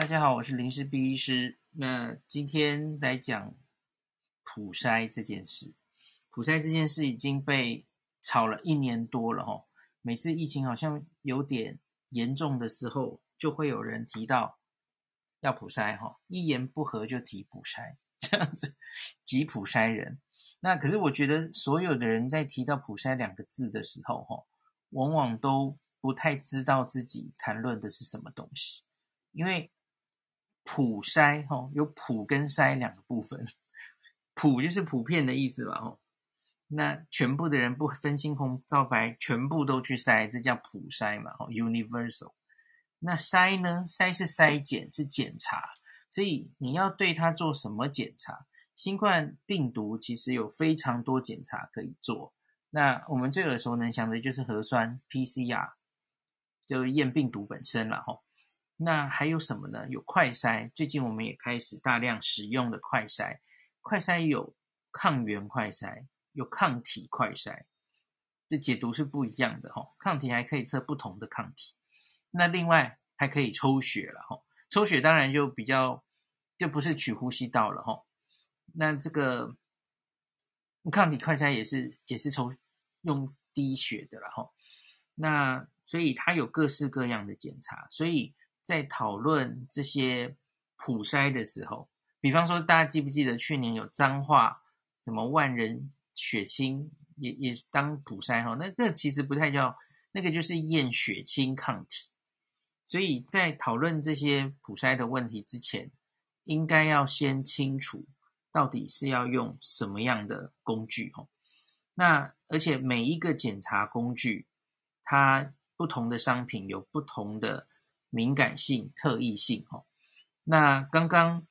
大家好，我是林氏璧医师。那今天来讲普筛这件事。普筛这件事已经被炒了一年多了哈。每次疫情好像有点严重的时候，就会有人提到要普筛哈，一言不合就提普筛，这样子急普筛人。那可是我觉得所有的人在提到普筛两个字的时候哈，往往都不太知道自己谈论的是什么东西，因为。普筛哈，有普跟筛两个部分，普就是普遍的意思吧哈，那全部的人不分青红皂白，全部都去筛，这叫普筛嘛哈，universal。那筛呢？筛是筛检，是检查，所以你要对它做什么检查？新冠病毒其实有非常多检查可以做，那我们最耳熟能详的就是核酸 PCR，就是验病毒本身了哈。那还有什么呢？有快筛，最近我们也开始大量使用的快筛。快筛有抗原快筛，有抗体快筛，这解读是不一样的哈。抗体还可以测不同的抗体。那另外还可以抽血了哈，抽血当然就比较就不是取呼吸道了哈。那这个抗体快筛也是也是抽用滴血的了哈。那所以它有各式各样的检查，所以。在讨论这些普筛的时候，比方说，大家记不记得去年有彰化什么万人血清也也当普筛哈？那个其实不太叫，那个就是验血清抗体。所以在讨论这些普筛的问题之前，应该要先清楚到底是要用什么样的工具哈。那而且每一个检查工具，它不同的商品有不同的。敏感性、特异性，哦。那刚刚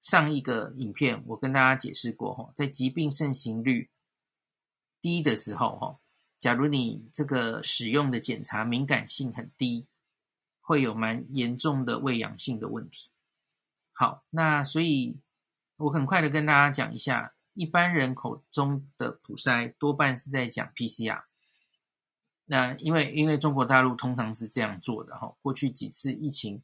上一个影片，我跟大家解释过，哈，在疾病盛行率低的时候，哈，假如你这个使用的检查敏感性很低，会有蛮严重的伪阳性的问题。好，那所以我很快的跟大家讲一下，一般人口中的普筛多半是在讲 PCR。那因为因为中国大陆通常是这样做的哈，过去几次疫情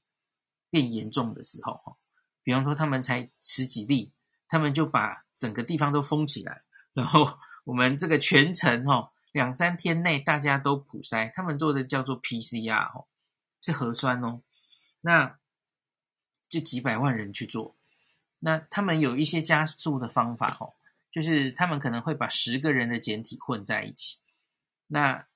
变严重的时候哈，比方说他们才十几例，他们就把整个地方都封起来，然后我们这个全程哈两三天内大家都普筛，他们做的叫做 PCR 哈，是核酸哦，那就几百万人去做，那他们有一些加速的方法哈，就是他们可能会把十个人的检体混在一起，那。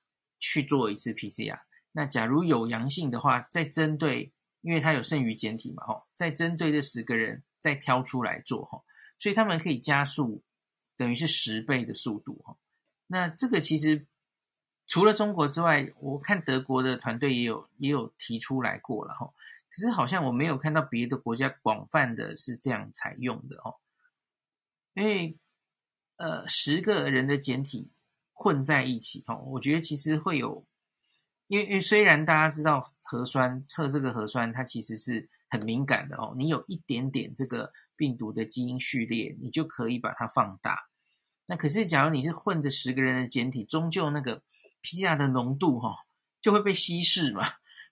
去做一次 PCR，那假如有阳性的话，再针对，因为它有剩余检体嘛，吼，再针对这十个人再挑出来做，吼，所以他们可以加速，等于是十倍的速度，吼。那这个其实除了中国之外，我看德国的团队也有也有提出来过了，吼。可是好像我没有看到别的国家广泛的是这样采用的，吼。因为呃，十个人的检体。混在一起哈，我觉得其实会有，因为因为虽然大家知道核酸测这个核酸，它其实是很敏感的哦。你有一点点这个病毒的基因序列，你就可以把它放大。那可是假如你是混着十个人的检体，终究那个 PCR 的浓度哈就会被稀释嘛。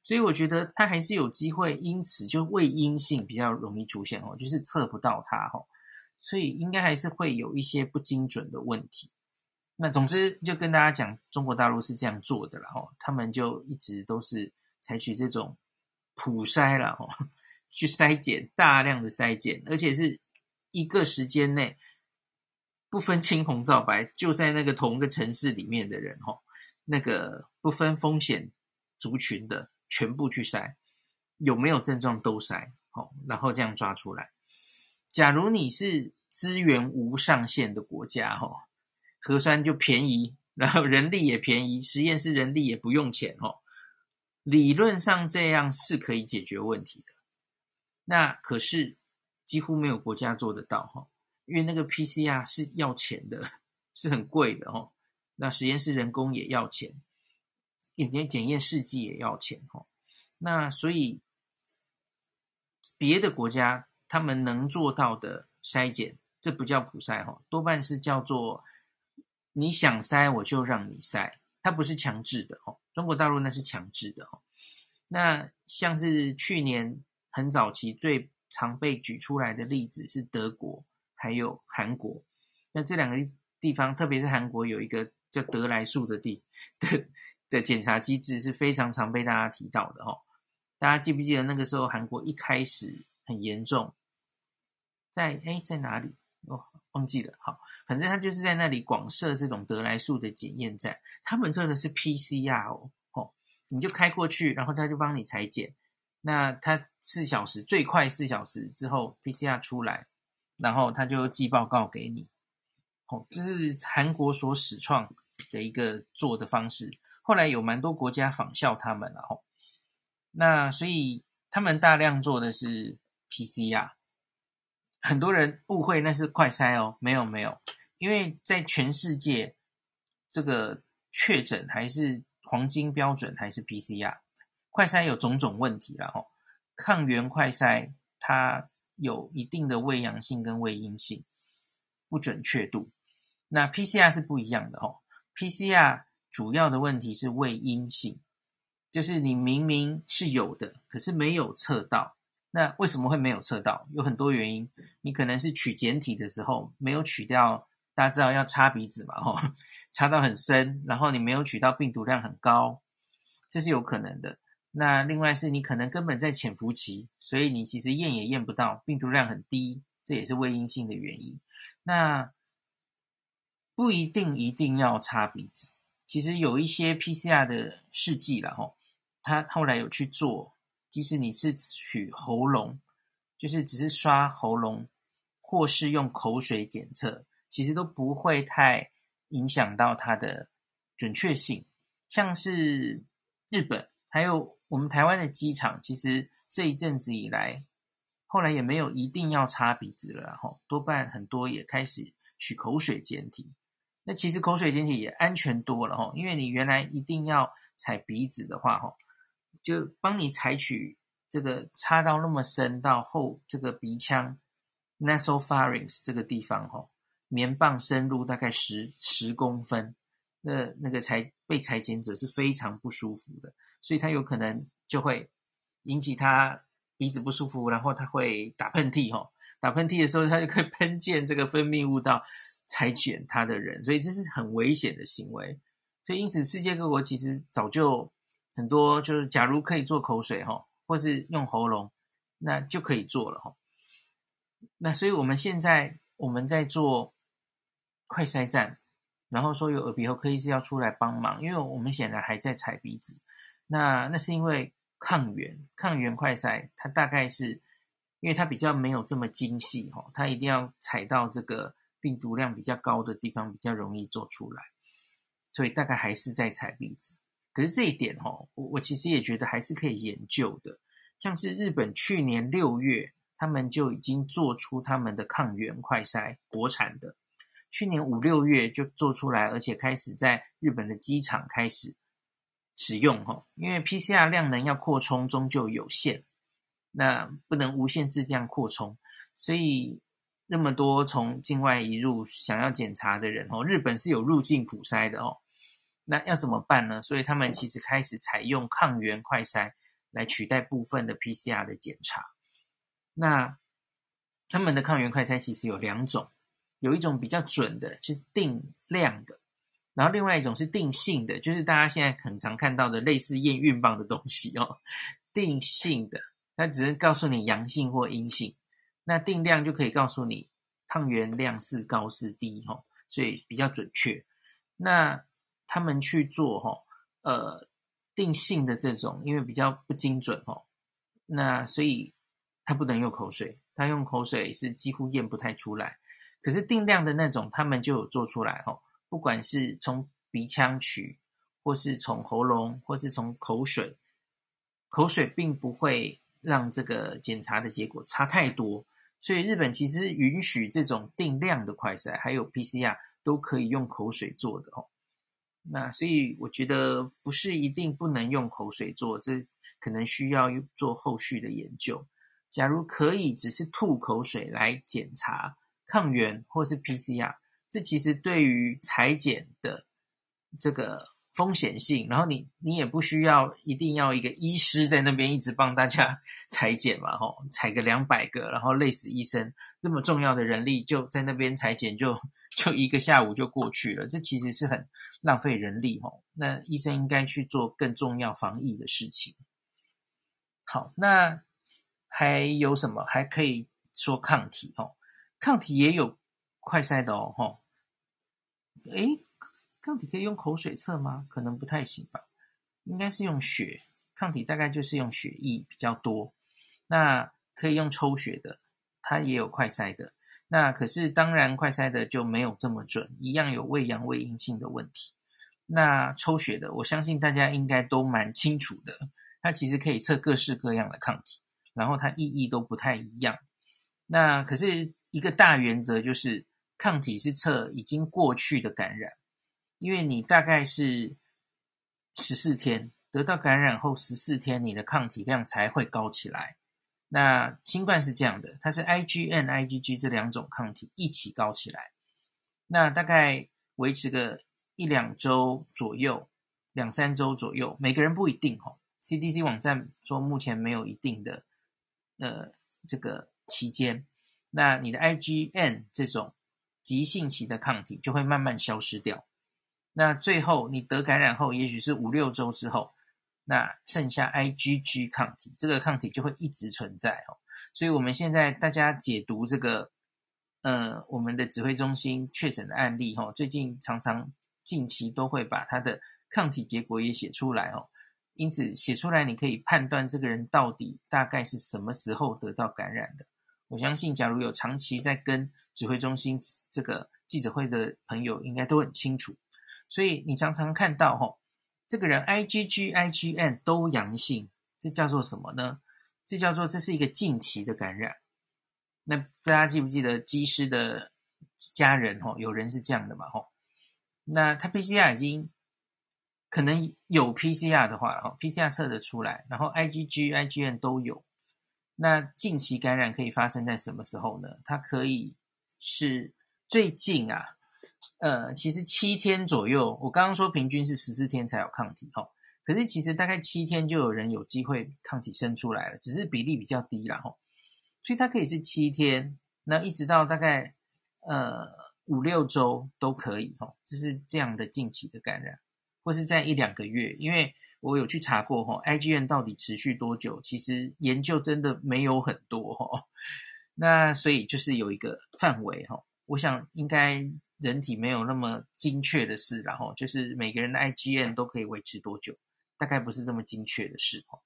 所以我觉得它还是有机会，因此就伪阴性比较容易出现哦，就是测不到它哈。所以应该还是会有一些不精准的问题。那总之就跟大家讲，中国大陆是这样做的了哈，他们就一直都是采取这种普筛了哈，去筛检大量的筛检，而且是一个时间内不分青红皂白，就在那个同一个城市里面的人哈，那个不分风险族群的全部去筛，有没有症状都筛，好，然后这样抓出来。假如你是资源无上限的国家哈。核酸就便宜，然后人力也便宜，实验室人力也不用钱哦。理论上这样是可以解决问题的。那可是几乎没有国家做得到哈，因为那个 PCR 是要钱的，是很贵的哦。那实验室人工也要钱，连检验试剂也要钱哦。那所以别的国家他们能做到的筛检，这不叫普筛哈，多半是叫做。你想筛我就让你筛，它不是强制的哦。中国大陆那是强制的哦。那像是去年很早期最常被举出来的例子是德国，还有韩国。那这两个地方，特别是韩国，有一个叫德来素的地的的检查机制是非常常被大家提到的哦。大家记不记得那个时候韩国一开始很严重，在诶在哪里？忘记了。好，反正他就是在那里广设这种得来速的检验站，他们做的是 PCR 哦。哦，你就开过去，然后他就帮你裁剪。那他四小时最快四小时之后 PCR 出来，然后他就寄报告给你。哦，这是韩国所始创的一个做的方式，后来有蛮多国家仿效他们了。吼，那所以他们大量做的是 PCR，很多人误会那是快筛哦，没有没有，因为在全世界这个确诊还是黄金标准还是 PCR。快筛有种种问题了哈，抗原快筛它有一定的伪阳性跟胃阴性，不准确度。那 PCR 是不一样的哦，PCR 主要的问题是胃阴性，就是你明明是有的，可是没有测到。那为什么会没有测到？有很多原因，你可能是取简体的时候没有取掉，大家知道要擦鼻子嘛，吼，擦到很深，然后你没有取到病毒量很高，这是有可能的。那另外是你可能根本在潜伏期，所以你其实验也验不到，病毒量很低，这也是伪阴性的原因。那不一定一定要擦鼻子，其实有一些 PCR 的试剂了吼，他后来有去做，即使你是取喉咙，就是只是刷喉咙，或是用口水检测，其实都不会太影响到它的准确性。像是日本还有。我们台湾的机场其实这一阵子以来，后来也没有一定要擦鼻子了，然后多半很多也开始取口水检体。那其实口水检体也安全多了哈，因为你原来一定要采鼻子的话哈，就帮你采取这个插到那么深到后这个鼻腔 nasopharynx 这个地方哈，棉棒深入大概十十公分，那那个才被裁剪者是非常不舒服的。所以他有可能就会引起他鼻子不舒服，然后他会打喷嚏，吼，打喷嚏的时候他就可以喷溅这个分泌物到裁剪他的人，所以这是很危险的行为。所以因此世界各国其实早就很多，就是假如可以做口水，哈，或是用喉咙，那就可以做了，哈。那所以我们现在我们在做快筛站，然后说有耳鼻喉科医师要出来帮忙，因为我们显然还在采鼻子。那那是因为抗原抗原快筛，它大概是因为它比较没有这么精细哈，它一定要采到这个病毒量比较高的地方，比较容易做出来，所以大概还是在采鼻子。可是这一点哦，我我其实也觉得还是可以研究的。像是日本去年六月，他们就已经做出他们的抗原快筛，国产的，去年五六月就做出来，而且开始在日本的机场开始。使用哈，因为 PCR 量能要扩充终究有限，那不能无限制这样扩充，所以那么多从境外移入想要检查的人哦，日本是有入境普筛的哦，那要怎么办呢？所以他们其实开始采用抗原快筛来取代部分的 PCR 的检查。那他们的抗原快筛其实有两种，有一种比较准的，就是定量的。然后另外一种是定性的，就是大家现在很常看到的类似验孕棒的东西哦。定性的，它只是告诉你阳性或阴性。那定量就可以告诉你抗原量是高是低哈，所以比较准确。那他们去做哈，呃，定性的这种，因为比较不精准哦，那所以他不能用口水，他用口水是几乎验不太出来。可是定量的那种，他们就有做出来哦。不管是从鼻腔取，或是从喉咙，或是从口水，口水并不会让这个检查的结果差太多。所以日本其实允许这种定量的快筛，还有 PCR 都可以用口水做的哦。那所以我觉得不是一定不能用口水做，这可能需要做后续的研究。假如可以只是吐口水来检查抗原或是 PCR。这其实对于裁剪的这个风险性，然后你你也不需要一定要一个医师在那边一直帮大家 裁剪嘛，吼，采个两百个，然后累死医生，这么重要的人力就在那边裁剪，就就一个下午就过去了，这其实是很浪费人力，吼。那医生应该去做更重要防疫的事情。好，那还有什么还可以说抗体？吼，抗体也有快筛的哦，吼，诶。抗体可以用口水测吗？可能不太行吧，应该是用血。抗体大概就是用血液比较多。那可以用抽血的，它也有快筛的。那可是当然快筛的就没有这么准，一样有伪阳伪阴性的问题。那抽血的，我相信大家应该都蛮清楚的，它其实可以测各式各样的抗体，然后它意义都不太一样。那可是一个大原则就是，抗体是测已经过去的感染。因为你大概是十四天得到感染后十四天，你的抗体量才会高起来。那新冠是这样的，它是 IgN、IgG 这两种抗体一起高起来，那大概维持个一两周左右，两三周左右，每个人不一定哈。CDC 网站说目前没有一定的呃这个期间，那你的 IgN 这种急性期的抗体就会慢慢消失掉。那最后你得感染后，也许是五六周之后，那剩下 IgG 抗体，这个抗体就会一直存在哦。所以我们现在大家解读这个，呃，我们的指挥中心确诊的案例哈，最近常常近期都会把他的抗体结果也写出来哦。因此写出来，你可以判断这个人到底大概是什么时候得到感染的。我相信，假如有长期在跟指挥中心这个记者会的朋友，应该都很清楚。所以你常常看到吼，这个人 IgG、IgM 都阳性，这叫做什么呢？这叫做这是一个近期的感染。那大家记不记得机师的家人吼，有人是这样的嘛吼？那他 PCR 已经可能有 PCR 的话，哈，PCR 测得出来，然后 IgG、IgM 都有。那近期感染可以发生在什么时候呢？它可以是最近啊。呃，其实七天左右，我刚刚说平均是十四天才有抗体哈，可是其实大概七天就有人有机会抗体生出来了，只是比例比较低啦哈，所以它可以是七天，那一直到大概呃五六周都可以哈，就是这样的近期的感染，或是在一两个月，因为我有去查过哈，IgM 到底持续多久，其实研究真的没有很多哈，那所以就是有一个范围哈，我想应该。人体没有那么精确的事，然后就是每个人的 IgM 都可以维持多久，大概不是这么精确的事哦。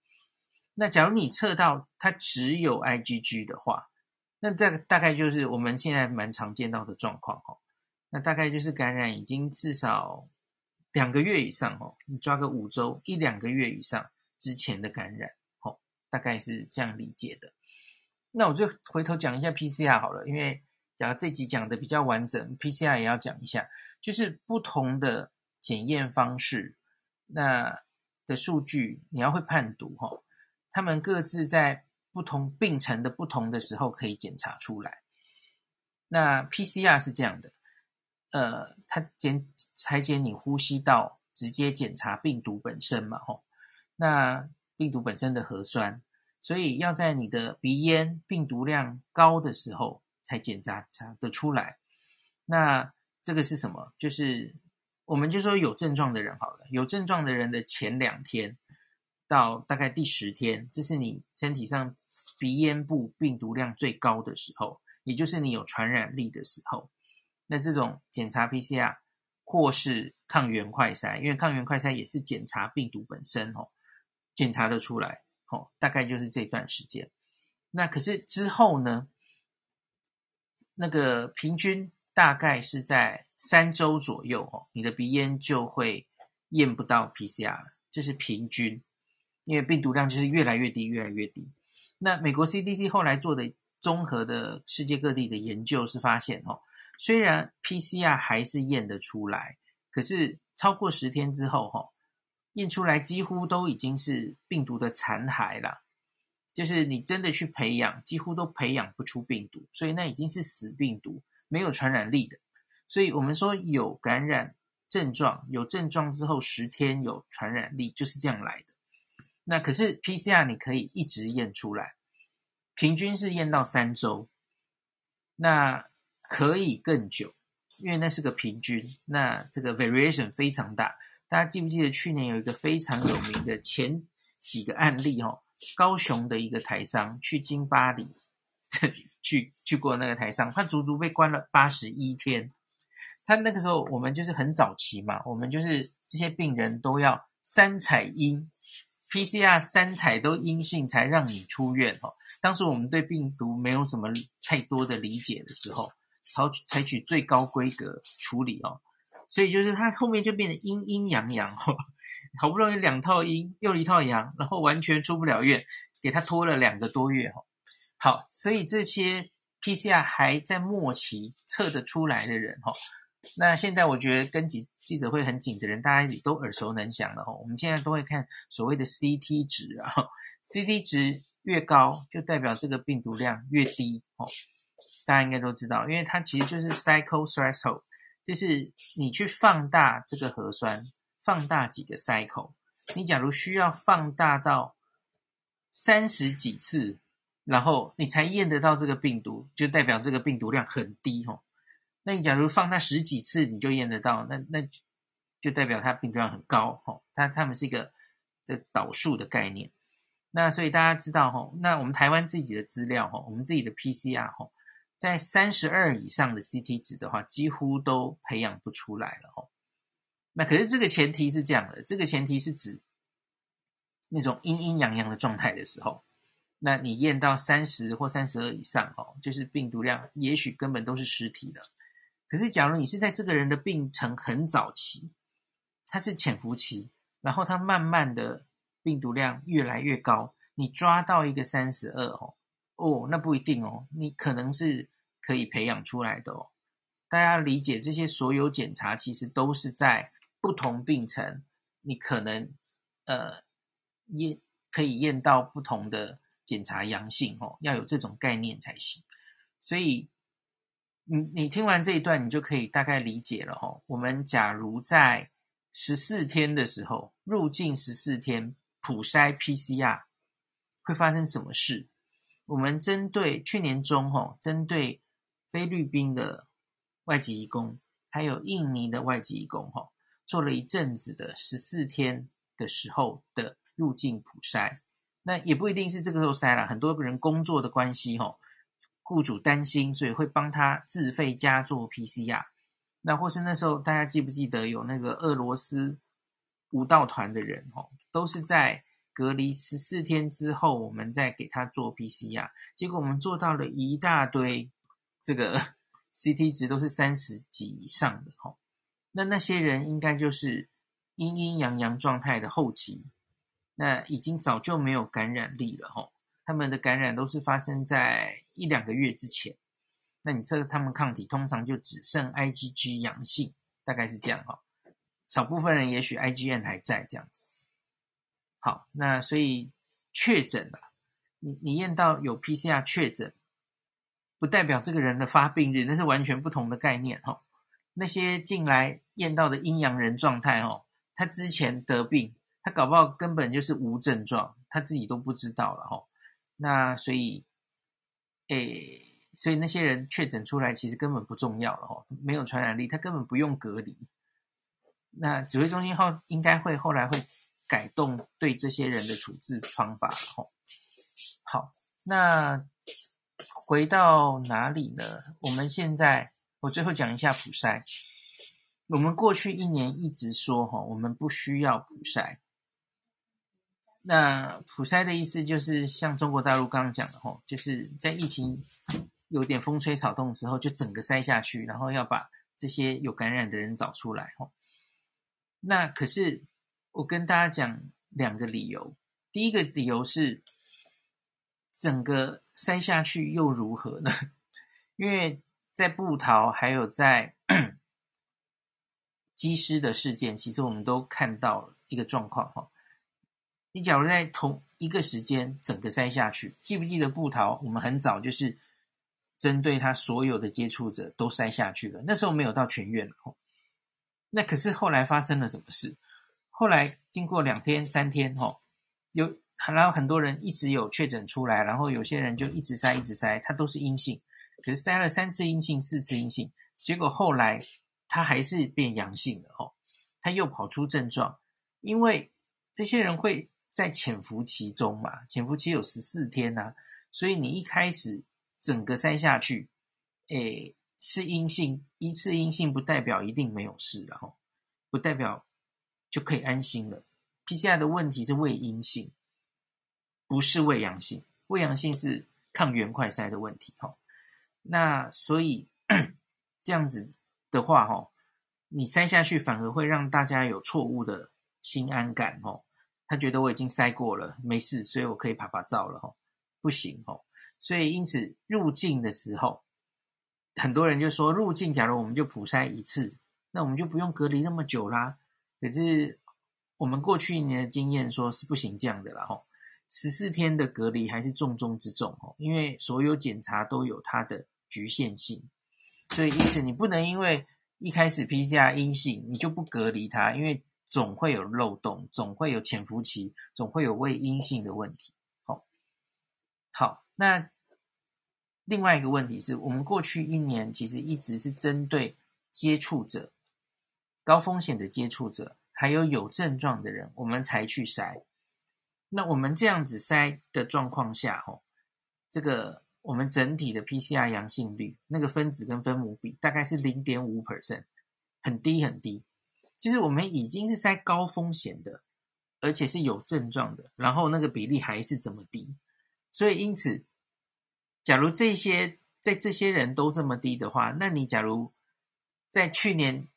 那假如你测到它只有 IgG 的话，那这个大概就是我们现在蛮常见到的状况哦。那大概就是感染已经至少两个月以上哦，你抓个五周一两个月以上之前的感染哦，大概是这样理解的。那我就回头讲一下 PCR 好了，因为。假如这集讲的比较完整，PCR 也要讲一下，就是不同的检验方式，那的数据你要会判读哈，他们各自在不同病程的不同的时候可以检查出来。那 PCR 是这样的，呃，它检裁剪你呼吸道，直接检查病毒本身嘛，吼，那病毒本身的核酸，所以要在你的鼻咽病毒量高的时候。才检查查得出来，那这个是什么？就是我们就说有症状的人好了，有症状的人的前两天到大概第十天，这是你身体上鼻咽部病毒量最高的时候，也就是你有传染力的时候。那这种检查 PCR 或是抗原快筛，因为抗原快筛也是检查病毒本身哦，检查得出来哦，大概就是这段时间。那可是之后呢？那个平均大概是在三周左右哦，你的鼻咽就会验不到 PCR 了，这是平均，因为病毒量就是越来越低，越来越低。那美国 CDC 后来做的综合的世界各地的研究是发现哦，虽然 PCR 还是验得出来，可是超过十天之后哈，验出来几乎都已经是病毒的残骸了。就是你真的去培养，几乎都培养不出病毒，所以那已经是死病毒，没有传染力的。所以我们说有感染症状，有症状之后十天有传染力，就是这样来的。那可是 PCR 你可以一直验出来，平均是验到三周，那可以更久，因为那是个平均，那这个 variation 非常大。大家记不记得去年有一个非常有名的前几个案例哦？高雄的一个台商去金巴黎，去去过那个台商，他足足被关了八十一天。他那个时候我们就是很早期嘛，我们就是这些病人都要三采阴，PCR 三采都阴性才让你出院哦。当时我们对病毒没有什么太多的理解的时候，采采取最高规格处理哦。所以就是他后面就变得阴阴阳阳哦，好不容易两套阴又一套阳，然后完全出不了院，给他拖了两个多月哦。好，所以这些 PCR 还在末期测得出来的人哈，那现在我觉得跟记记者会很紧的人，大家也都耳熟能详了哈。我们现在都会看所谓的 CT 值啊，CT 值越高就代表这个病毒量越低哦。大家应该都知道，因为它其实就是 cycle threshold。就是你去放大这个核酸，放大几个 cycle，你假如需要放大到三十几次，然后你才验得到这个病毒，就代表这个病毒量很低吼。那你假如放大十几次你就验得到，那那就代表它病毒量很高吼。它它们是一个这导数的概念。那所以大家知道吼，那我们台湾自己的资料吼，我们自己的 PCR 吼。在三十二以上的 CT 值的话，几乎都培养不出来了哦。那可是这个前提是这样的，这个前提是指那种阴阴阳阳的状态的时候，那你验到三十或三十二以上哦，就是病毒量也许根本都是实体的。可是假如你是在这个人的病程很早期，他是潜伏期，然后他慢慢的病毒量越来越高，你抓到一个三十二哦。哦，那不一定哦，你可能是可以培养出来的哦。大家理解这些所有检查其实都是在不同病程，你可能呃验可以验到不同的检查阳性哦，要有这种概念才行。所以你你听完这一段，你就可以大概理解了哦。我们假如在十四天的时候入境十四天普筛 PCR 会发生什么事？我们针对去年中吼，针对菲律宾的外籍移工，还有印尼的外籍移工吼，做了一阵子的十四天的时候的入境普筛。那也不一定是这个时候筛了，很多人工作的关系吼，雇主担心，所以会帮他自费加做 PCR。那或是那时候大家记不记得有那个俄罗斯舞蹈团的人吼，都是在。隔离十四天之后，我们再给他做 PCR，结果我们做到了一大堆，这个 CT 值都是三十几以上的吼。那那些人应该就是阴阴阳阳状态的后期，那已经早就没有感染力了吼。他们的感染都是发生在一两个月之前，那你测他们抗体通常就只剩 IgG 阳性，大概是这样哈。少部分人也许 IgM 还在这样子。好，那所以确诊了，你你验到有 PCR 确诊，不代表这个人的发病日，那是完全不同的概念哈。那些进来验到的阴阳人状态哦，他之前得病，他搞不好根本就是无症状，他自己都不知道了哈。那所以，诶，所以那些人确诊出来其实根本不重要了哈，没有传染力，他根本不用隔离。那指挥中心后应该会后来会。改动对这些人的处置方法，吼，好，那回到哪里呢？我们现在，我最后讲一下普筛。我们过去一年一直说，哈，我们不需要普筛。那普筛的意思就是，像中国大陆刚刚讲的，吼，就是在疫情有点风吹草动的时候，就整个筛下去，然后要把这些有感染的人找出来，吼。那可是。我跟大家讲两个理由。第一个理由是，整个筛下去又如何呢？因为在布桃还有在机师的事件，其实我们都看到一个状况哈。你假如在同一个时间整个筛下去，记不记得布桃？我们很早就是针对他所有的接触者都筛下去了，那时候没有到全院了。那可是后来发生了什么事？后来经过两天三天，哈，有然后很多人一直有确诊出来，然后有些人就一直筛一直筛，他都是阴性，可是筛了三次阴性，四次阴性，结果后来他还是变阳性了，哦，他又跑出症状，因为这些人会在潜伏期中嘛，潜伏期有十四天呐、所以你一开始整个筛下去，诶。是阴性，一次阴性不代表一定没有事，然后不代表就可以安心了。PCR 的问题是伪阴性，不是伪阳性。伪阳性是抗原快筛的问题，哈。那所以 这样子的话，哈，你筛下去反而会让大家有错误的心安感，哦。他觉得我已经筛过了，没事，所以我可以趴趴走了，哈。不行，哈。所以因此入境的时候。很多人就说入境，假如我们就普筛一次，那我们就不用隔离那么久啦。可是我们过去一年的经验说是不行这样的啦，吼，十四天的隔离还是重中之重，吼，因为所有检查都有它的局限性，所以因此你不能因为一开始 PCR 阴性，你就不隔离它，因为总会有漏洞，总会有潜伏期，总会有未阴性的问题。好，好，那。另外一个问题是我们过去一年其实一直是针对接触者、高风险的接触者，还有有症状的人，我们才去筛。那我们这样子筛的状况下，吼，这个我们整体的 PCR 阳性率，那个分子跟分母比大概是零点五 percent，很低很低。就是我们已经是在高风险的，而且是有症状的，然后那个比例还是这么低，所以因此。假如这些在这些人都这么低的话，那你假如在去年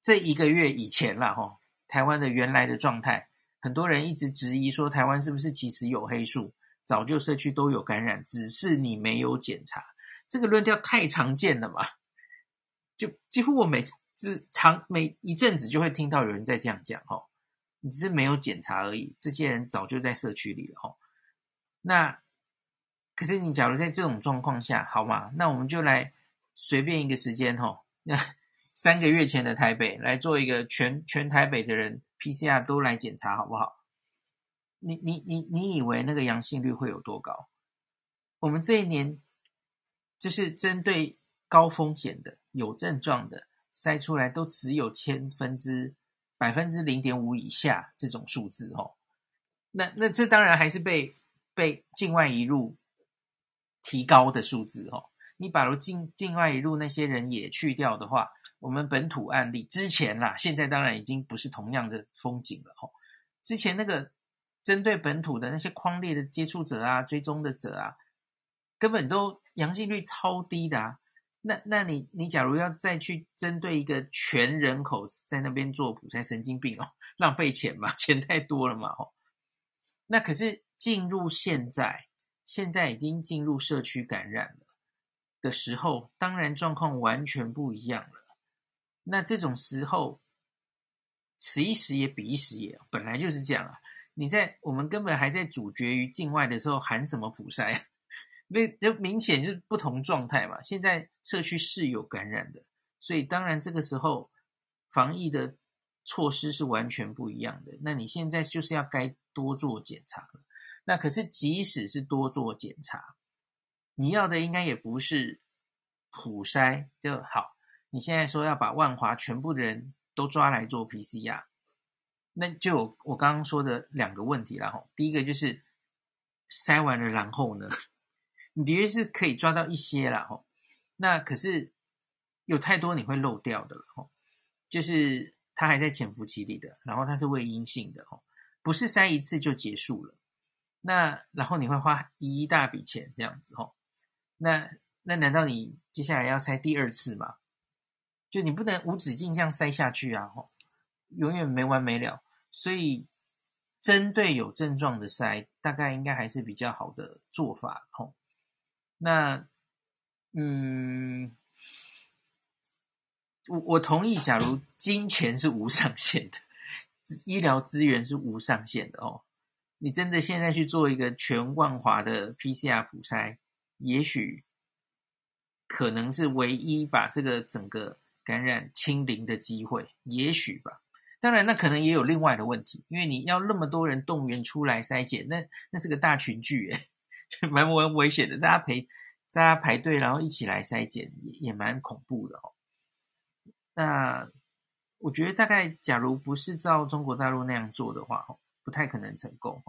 这一个月以前了哈，台湾的原来的状态，很多人一直质疑说台湾是不是其实有黑数，早就社区都有感染，只是你没有检查。这个论调太常见了嘛，就几乎我每次长每一阵子就会听到有人在这样讲哈，你只是没有检查而已，这些人早就在社区里了哈，那。可是你假如在这种状况下，好吗？那我们就来随便一个时间吼，那三个月前的台北来做一个全全台北的人 PCR 都来检查，好不好？你你你你以为那个阳性率会有多高？我们这一年就是针对高风险的、有症状的筛出来，都只有千分之百分之零点五以下这种数字哦。那那这当然还是被被境外一路。提高的数字哦，你把如境境外一路那些人也去掉的话，我们本土案例之前啦，现在当然已经不是同样的风景了哦。之前那个针对本土的那些框列的接触者啊、追踪的者啊，根本都阳性率超低的啊。那那你你假如要再去针对一个全人口在那边做普筛，神经病哦，浪费钱嘛，钱太多了嘛哦。那可是进入现在。现在已经进入社区感染了的时候，当然状况完全不一样了。那这种时候，此一时也彼一时也，本来就是这样啊。你在我们根本还在主角于境外的时候，喊什么普筛啊？那就明显就是不同状态嘛。现在社区是有感染的，所以当然这个时候防疫的措施是完全不一样的。那你现在就是要该多做检查了。那可是，即使是多做检查，你要的应该也不是普筛就好。你现在说要把万华全部的人都抓来做 PCR，那就有我刚刚说的两个问题了哈。第一个就是筛完了，然后呢，你的确是可以抓到一些了哈。那可是有太多你会漏掉的了哈，就是他还在潜伏期里的，然后他是伪阴性的哈，不是筛一次就结束了。那然后你会花一大笔钱这样子哈，那那难道你接下来要筛第二次吗？就你不能无止境这样筛下去啊吼，永远没完没了。所以针对有症状的筛，大概应该还是比较好的做法吼。那嗯，我我同意，假如金钱是无上限的，医疗资源是无上限的哦。你真的现在去做一个全万华的 PCR 普筛，也许可能是唯一把这个整个感染清零的机会，也许吧。当然，那可能也有另外的问题，因为你要那么多人动员出来筛检，那那是个大群聚，诶，蛮危危险的。大家排大家排队，然后一起来筛检，也也蛮恐怖的哦。那我觉得，大概假如不是照中国大陆那样做的话，不太可能成功，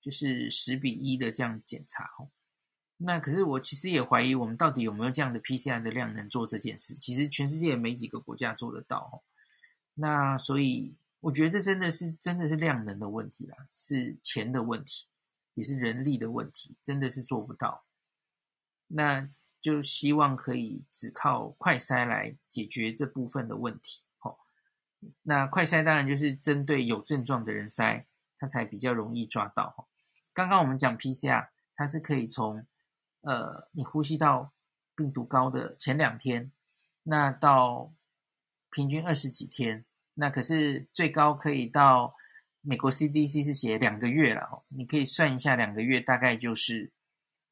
就是十比一的这样检查，那可是我其实也怀疑，我们到底有没有这样的 PCR 的量能做这件事？其实全世界没几个国家做得到。那所以我觉得这真的是真的是量能的问题啦，是钱的问题，也是人力的问题，真的是做不到。那就希望可以只靠快筛来解决这部分的问题。好，那快筛当然就是针对有症状的人筛，它才比较容易抓到。刚刚我们讲 PCR，它是可以从呃你呼吸道病毒高的前两天，那到。平均二十几天，那可是最高可以到美国 CDC 是写两个月了哦，你可以算一下，两个月大概就是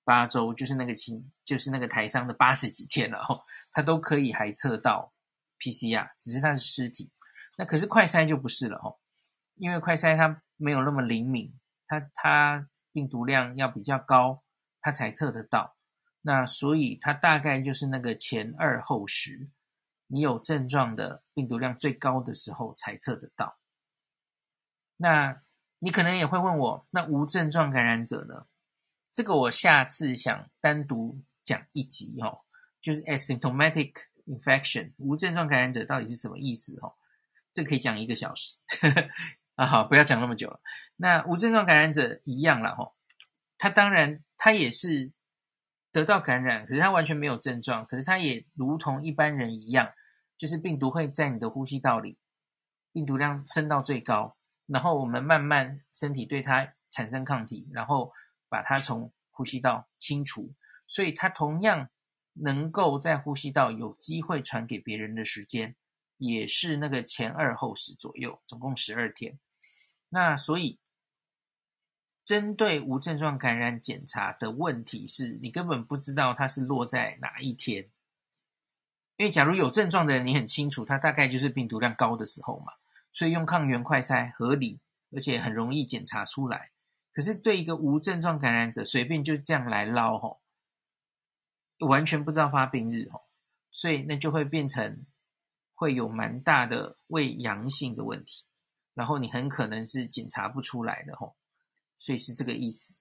八周，就是那个清，就是那个台商的八十几天了哦，它都可以还测到 PCR，只是它是尸体。那可是快筛就不是了哦，因为快筛它没有那么灵敏，它它病毒量要比较高，它才测得到。那所以它大概就是那个前二后十。你有症状的病毒量最高的时候才测得到。那你可能也会问我，那无症状感染者呢？这个我下次想单独讲一集哦，就是 asymptomatic infection 无症状感染者到底是什么意思哦？这可以讲一个小时啊，好，不要讲那么久了。那无症状感染者一样了哈，他当然他也是得到感染，可是他完全没有症状，可是他也如同一般人一样。就是病毒会在你的呼吸道里，病毒量升到最高，然后我们慢慢身体对它产生抗体，然后把它从呼吸道清除，所以它同样能够在呼吸道有机会传给别人的时间，也是那个前二后十左右，总共十二天。那所以针对无症状感染检查的问题是，你根本不知道它是落在哪一天。因为假如有症状的人，你很清楚，他大概就是病毒量高的时候嘛，所以用抗原快筛合理，而且很容易检查出来。可是对一个无症状感染者，随便就这样来捞吼，完全不知道发病日吼，所以那就会变成会有蛮大的胃阳性的问题，然后你很可能是检查不出来的吼，所以是这个意思。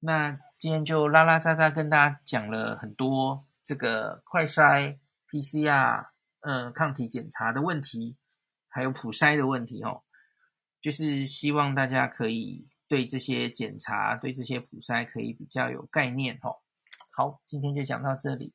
那今天就拉拉杂杂跟大家讲了很多这个快筛。PCR，呃，抗体检查的问题，还有普筛的问题，哦，就是希望大家可以对这些检查、对这些普筛可以比较有概念，哦。好，今天就讲到这里。